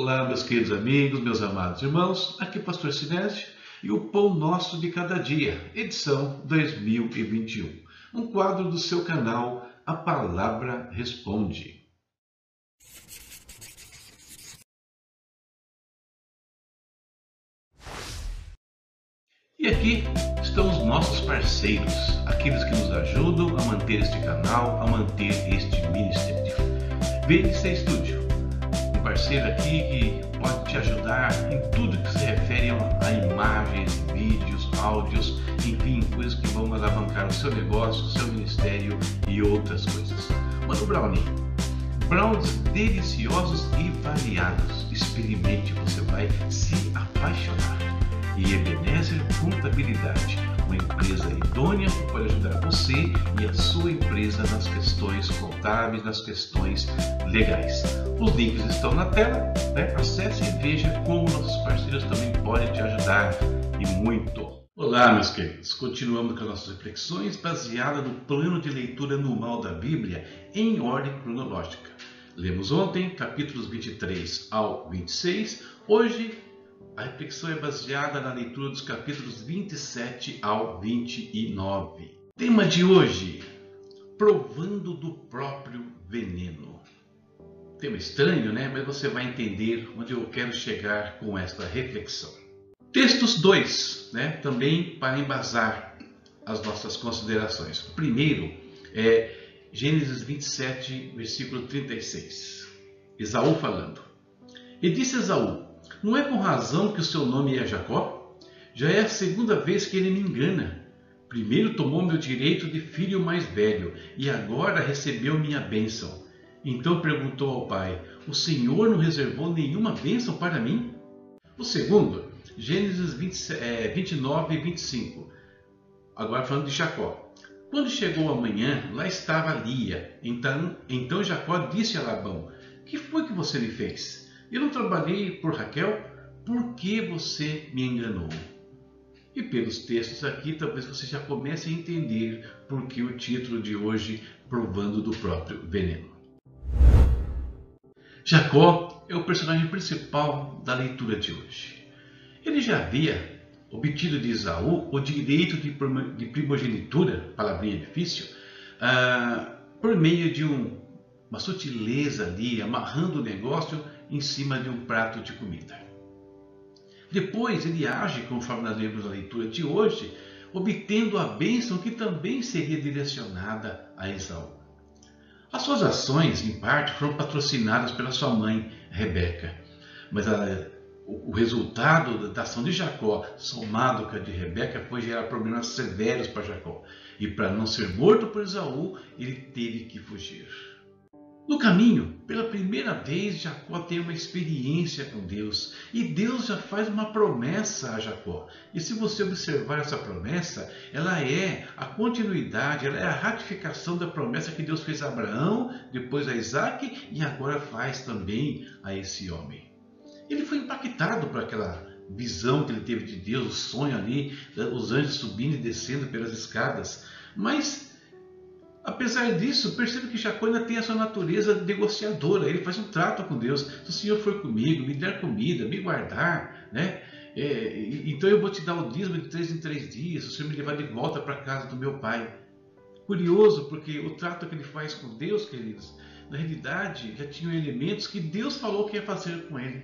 Olá, meus queridos amigos, meus amados irmãos, aqui é Pastor Sinésio e o Pão Nosso de Cada Dia, edição 2021, um quadro do seu canal A Palavra Responde. E aqui estão os nossos parceiros, aqueles que nos ajudam a manter este canal, a manter este ministério. VNC Studio, parceiro aqui que pode te ajudar em tudo que se refere a imagens, vídeos, áudios, enfim, coisas que vão alavancar o seu negócio, o seu ministério e outras coisas. Mano Brownie, brownies deliciosos e variados. Experimente, você vai se apaixonar e Ebenezer Contabilidade, uma empresa idônea que pode ajudar você e a sua empresa nas questões contábeis, nas questões legais. Os links estão na tela, né? acesse e veja como nossos parceiros também podem te ajudar e muito. Olá, meus queridos. Continuamos com as nossas reflexões baseadas no plano de leitura anual da Bíblia em ordem cronológica. Lemos ontem capítulos 23 ao 26, hoje a reflexão é baseada na leitura dos capítulos 27 ao 29. Tema de hoje: Provando do próprio veneno. Tema estranho, né? Mas você vai entender onde eu quero chegar com esta reflexão. Textos 2, né? Também para embasar as nossas considerações. O primeiro é Gênesis 27, versículo 36. Esaú falando. E disse Esaú: não é com razão que o seu nome é Jacó? Já é a segunda vez que ele me engana. Primeiro tomou meu direito de filho mais velho e agora recebeu minha bênção. Então perguntou ao pai: O Senhor não reservou nenhuma bênção para mim? O segundo, Gênesis 20, é, 29 e 25. Agora falando de Jacó. Quando chegou a manhã, lá estava Lia. Então, então Jacó disse a Labão: Que foi que você me fez? Eu não trabalhei por Raquel porque você me enganou. E pelos textos aqui, talvez você já comece a entender por que o título de hoje, Provando do próprio veneno. Jacó é o personagem principal da leitura de hoje. Ele já havia obtido de Esaú o direito de primogenitura, palavrinha difícil, uh, por meio de um, uma sutileza ali, amarrando o negócio em cima de um prato de comida. Depois ele age, conforme nós lemos na leitura de hoje, obtendo a bênção que também seria direcionada a Esaú. As suas ações, em parte, foram patrocinadas pela sua mãe, Rebeca, mas a, o resultado da ação de Jacó, somado com a de Rebeca, foi gerar problemas severos para Jacó. E para não ser morto por Esaú, ele teve que fugir. No caminho, pela primeira vez, Jacó tem uma experiência com Deus e Deus já faz uma promessa a Jacó. E se você observar essa promessa, ela é a continuidade, ela é a ratificação da promessa que Deus fez a Abraão, depois a Isaac e agora faz também a esse homem. Ele foi impactado por aquela visão que ele teve de Deus, o sonho ali, os anjos subindo e descendo pelas escadas, mas Apesar disso, perceba que Jacó ainda tem a sua natureza negociadora. Ele faz um trato com Deus. Se o Senhor for comigo, me der comida, me guardar, né? É, então eu vou te dar o dízimo de três em três dias. O Senhor me levar de volta para a casa do meu pai. Curioso, porque o trato que ele faz com Deus, queridos, na realidade já tinham elementos que Deus falou que ia fazer com ele.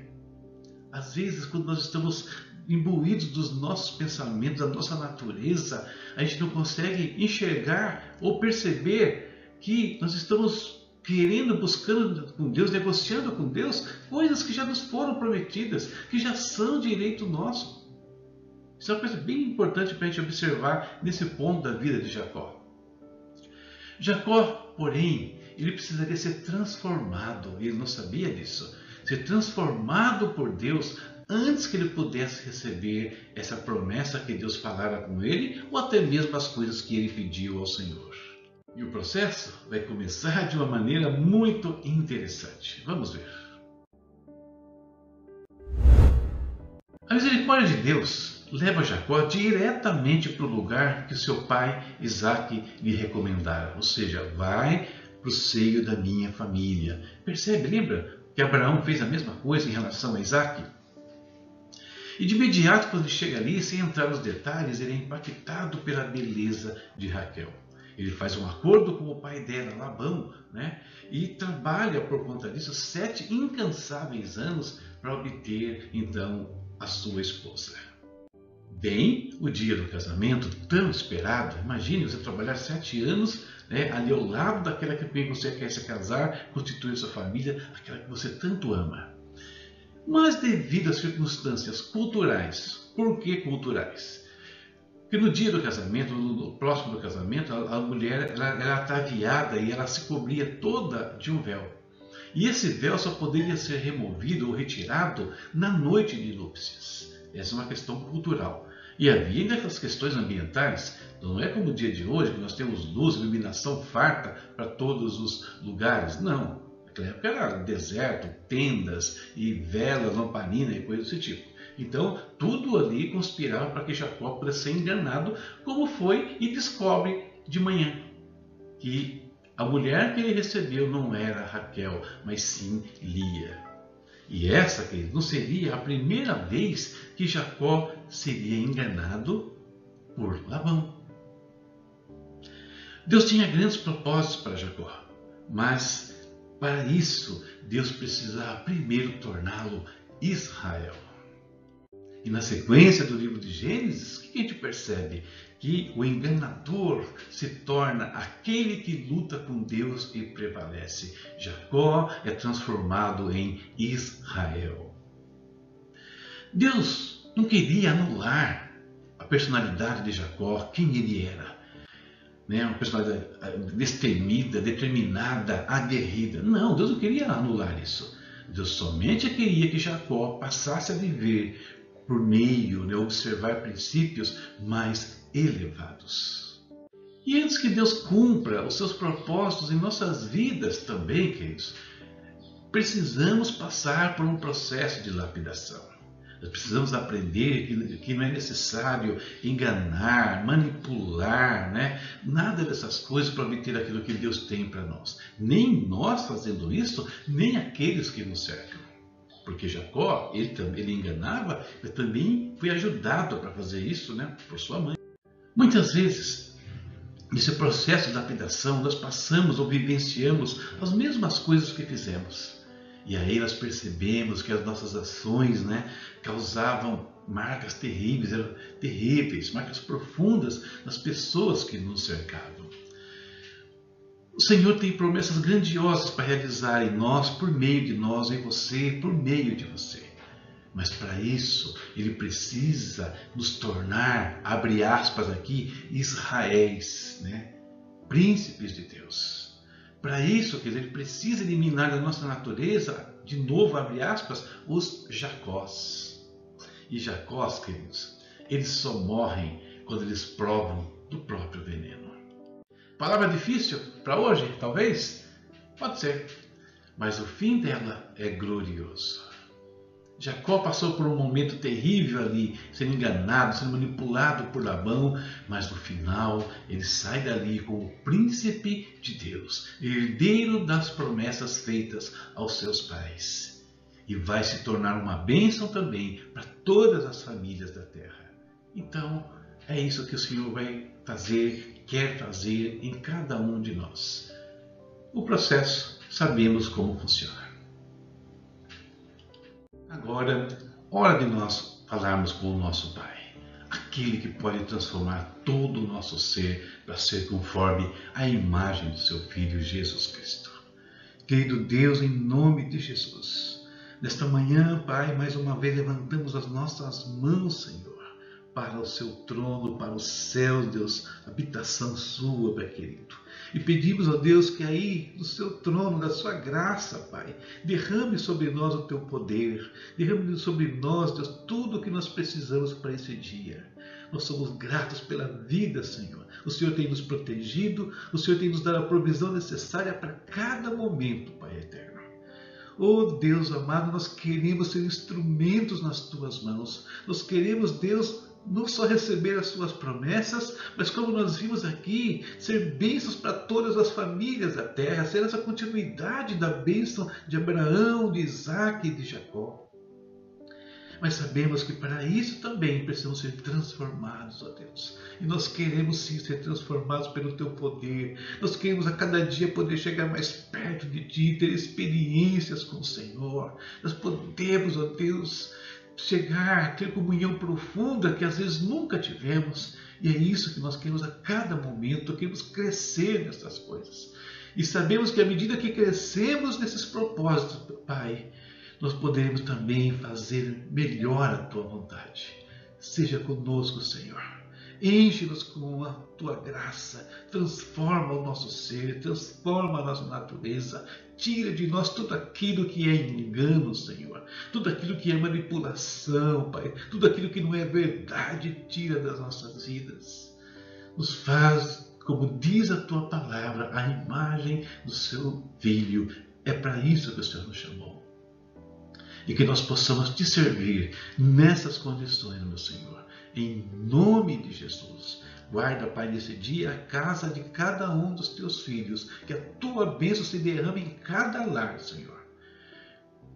Às vezes, quando nós estamos imbuídos dos nossos pensamentos, da nossa natureza, a gente não consegue enxergar ou perceber que nós estamos querendo, buscando com Deus, negociando com Deus coisas que já nos foram prometidas, que já são direito nosso. Isso é uma coisa bem importante para a gente observar nesse ponto da vida de Jacó. Jacó, porém, ele precisaria ser transformado, e ele não sabia disso, ser transformado por Deus antes que ele pudesse receber essa promessa que Deus falara com ele, ou até mesmo as coisas que ele pediu ao Senhor. E o processo vai começar de uma maneira muito interessante. Vamos ver. A misericórdia de Deus leva Jacó diretamente para o lugar que seu pai Isaac lhe recomendara, ou seja, vai para o seio da minha família. Percebe? Lembra? Que Abraão fez a mesma coisa em relação a Isaac. E de imediato, quando ele chega ali, sem entrar nos detalhes, ele é impactado pela beleza de Raquel. Ele faz um acordo com o pai dela, Labão, né? e trabalha por conta disso sete incansáveis anos para obter então a sua esposa. Bem, o dia do casamento, tão esperado, imagine você trabalhar sete anos né, ali ao lado daquela que você quer se casar, constituir sua família, aquela que você tanto ama. Mas devido às circunstâncias culturais, por que culturais? Porque no dia do casamento, no próximo do casamento, a, a mulher ela, era ataviada e ela se cobria toda de um véu. E esse véu só poderia ser removido ou retirado na noite de núpcias. Essa é uma questão cultural. E havia ainda as questões ambientais. Não é como o dia de hoje, que nós temos luz, iluminação farta para todos os lugares. Não. Naquela época era deserto, tendas e velas, lamparina e coisas desse tipo. Então, tudo ali conspirava para que Jacó pudesse ser enganado, como foi e descobre de manhã que a mulher que ele recebeu não era Raquel, mas sim Lia. E essa, querido, não seria a primeira vez que Jacó seria enganado por Labão. Deus tinha grandes propósitos para Jacó, mas para isso Deus precisava primeiro torná-lo Israel. E na sequência do livro de Gênesis, o que a gente percebe? Que o enganador se torna aquele que luta com Deus e prevalece. Jacó é transformado em Israel. Deus não queria anular a personalidade de Jacó, quem ele era. Né? Uma personalidade eh, destemida, determinada, aguerrida. Não, Deus não queria anular isso. Deus somente queria que Jacó passasse a viver por meio né, observar princípios mais elevados. E antes que Deus cumpra os seus propósitos em nossas vidas também, queridos, precisamos passar por um processo de lapidação. Nós precisamos aprender que, que, não é necessário enganar, manipular, né? nada dessas coisas para obter aquilo que Deus tem para nós. Nem nós fazendo isso, nem aqueles que nos cercam. Porque Jacó, ele, ele enganava, mas também foi ajudado para fazer isso né, por sua mãe. Muitas vezes, nesse processo de lapidação, nós passamos ou vivenciamos as mesmas coisas que fizemos. E aí nós percebemos que as nossas ações né, causavam marcas terríveis, eram terríveis, marcas profundas nas pessoas que nos cercavam. O Senhor tem promessas grandiosas para realizar em nós, por meio de nós, em você, por meio de você. Mas para isso, Ele precisa nos tornar, abre aspas aqui, Israéis, né? príncipes de Deus. Para isso, quer dizer, Ele precisa eliminar da nossa natureza, de novo, abre aspas, os Jacós. E Jacós, queridos, eles só morrem quando eles provam do próprio veneno. Palavra difícil para hoje, talvez? Pode ser. Mas o fim dela é glorioso. Jacó passou por um momento terrível ali, sendo enganado, sendo manipulado por Labão, mas no final ele sai dali como príncipe de Deus, herdeiro das promessas feitas aos seus pais. E vai se tornar uma bênção também para todas as famílias da terra. Então, é isso que o Senhor vai fazer, quer fazer em cada um de nós. O processo sabemos como funciona. Agora, hora de nós falarmos com o nosso Pai, aquele que pode transformar todo o nosso ser para ser conforme a imagem do seu Filho Jesus Cristo. Querido Deus, em nome de Jesus, nesta manhã, Pai, mais uma vez levantamos as nossas mãos, Senhor para o seu trono, para o céu, Deus, habitação sua, Pai querido. E pedimos a Deus que aí, no seu trono, da sua graça, Pai, derrame sobre nós o teu poder, derrame sobre nós, Deus, tudo o que nós precisamos para esse dia. Nós somos gratos pela vida, Senhor. O Senhor tem nos protegido, o Senhor tem nos dado a provisão necessária para cada momento, Pai eterno. Oh Deus amado, nós queremos ser instrumentos nas tuas mãos. Nós queremos, Deus, não só receber as suas promessas, mas como nós vimos aqui, ser bênçãos para todas as famílias da terra, ser essa continuidade da bênção de Abraão, de Isaac e de Jacó. Mas sabemos que para isso também precisamos ser transformados, ó Deus. E nós queremos sim ser transformados pelo Teu poder. Nós queremos a cada dia poder chegar mais perto de Ti, ter experiências com o Senhor. Nós podemos, ó Deus, chegar, ter comunhão profunda que às vezes nunca tivemos. E é isso que nós queremos a cada momento, queremos crescer nessas coisas. E sabemos que à medida que crescemos nesses propósitos, Pai, nós poderemos também fazer melhor a tua vontade. Seja conosco, Senhor. Enche-nos com a tua graça, transforma o nosso ser, transforma a nossa natureza, tira de nós tudo aquilo que é engano, Senhor, tudo aquilo que é manipulação, Pai, tudo aquilo que não é verdade, tira das nossas vidas. Nos faz, como diz a tua palavra, a imagem do seu filho. É para isso que o Senhor nos chamou e que nós possamos te servir nessas condições, meu Senhor. Em nome de Jesus. Guarda, Pai, nesse dia a casa de cada um dos teus filhos, que a tua bênção se derrame em cada lar, Senhor.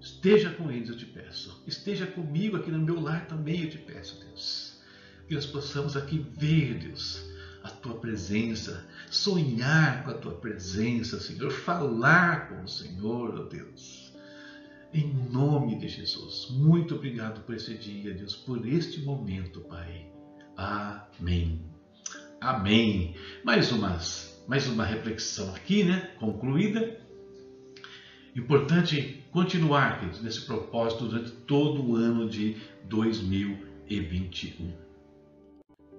Esteja com eles, eu te peço. Esteja comigo aqui no meu lar também, eu te peço, Deus. Que nós possamos aqui ver, Deus, a tua presença, sonhar com a tua presença, Senhor, falar com o Senhor, ó oh Deus. Em nome de Jesus. Muito obrigado por esse dia, Deus, por este momento, Pai. Amém. Amém. Mais umas, mais uma reflexão aqui, né? Concluída. Importante continuar queridos, nesse propósito durante todo o ano de 2021.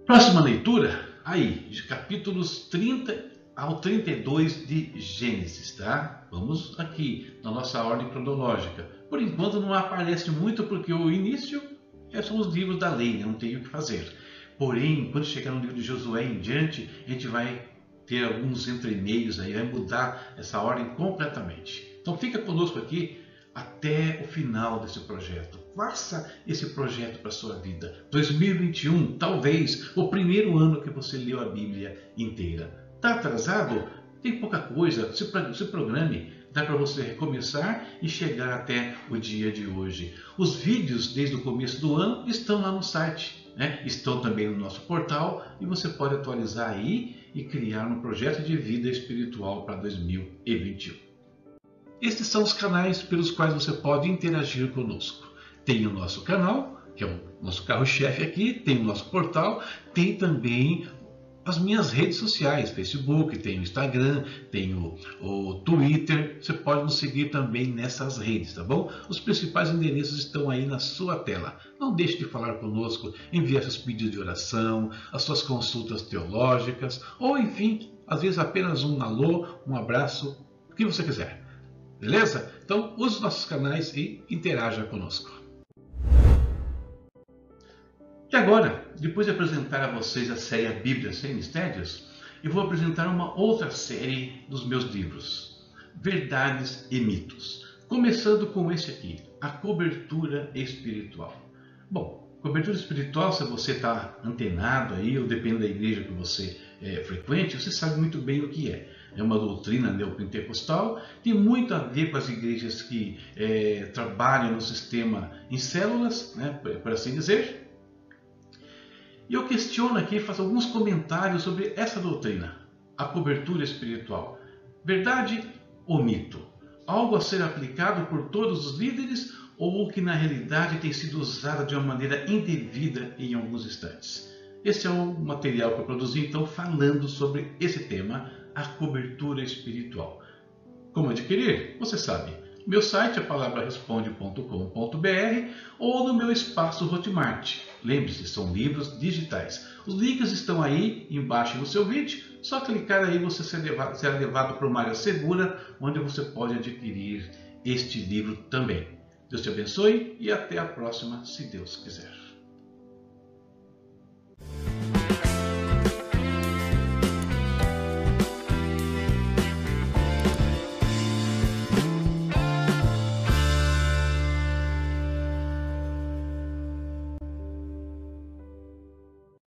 Próxima leitura, aí, de capítulos 30 ao 32 de Gênesis, tá? Vamos aqui na nossa ordem cronológica. Por enquanto não aparece muito porque o início é são os livros da lei, não tem o que fazer. Porém, quando chegar no livro de Josué em diante, a gente vai ter alguns entremeios aí, vai mudar essa ordem completamente. Então fica conosco aqui até o final desse projeto. Faça esse projeto para a sua vida. 2021, talvez o primeiro ano que você leu a Bíblia inteira. Está atrasado? Tem pouca coisa, se programe. Dá para você recomeçar e chegar até o dia de hoje. Os vídeos desde o começo do ano estão lá no site, né? estão também no nosso portal e você pode atualizar aí e criar um projeto de vida espiritual para 2021. Estes são os canais pelos quais você pode interagir conosco. Tem o nosso canal, que é o nosso carro-chefe aqui, tem o nosso portal, tem também as minhas redes sociais, Facebook, tem o Instagram, tem o, o, Twitter, você pode nos seguir também nessas redes, tá bom? Os principais endereços estão aí na sua tela. Não deixe de falar conosco, enviar seus pedidos de oração, as suas consultas teológicas, ou enfim, às vezes apenas um alô, um abraço, o que você quiser. Beleza? Então use os nossos canais e interaja conosco. E agora, depois de apresentar a vocês a série A Bíblia Sem Mistérios, eu vou apresentar uma outra série dos meus livros, Verdades e Mitos. Começando com esse aqui, A Cobertura Espiritual. Bom, cobertura espiritual, se você está antenado aí, ou depende da igreja que você é, frequente, você sabe muito bem o que é. É uma doutrina neopentecostal, tem muito a ver com as igrejas que é, trabalham no sistema em células, né, por assim dizer, e eu questiono aqui, faço alguns comentários sobre essa doutrina, a cobertura espiritual. Verdade ou mito? Algo a ser aplicado por todos os líderes ou que na realidade tem sido usado de uma maneira indevida em alguns instantes? Esse é o material que eu produzi então falando sobre esse tema, a cobertura espiritual. Como adquirir? Você sabe meu site é palavraresponde.com.br ou no meu espaço Hotmart. Lembre-se, são livros digitais. Os links estão aí embaixo no seu vídeo. Só clicar aí você será levado para uma área segura onde você pode adquirir este livro também. Deus te abençoe e até a próxima, se Deus quiser.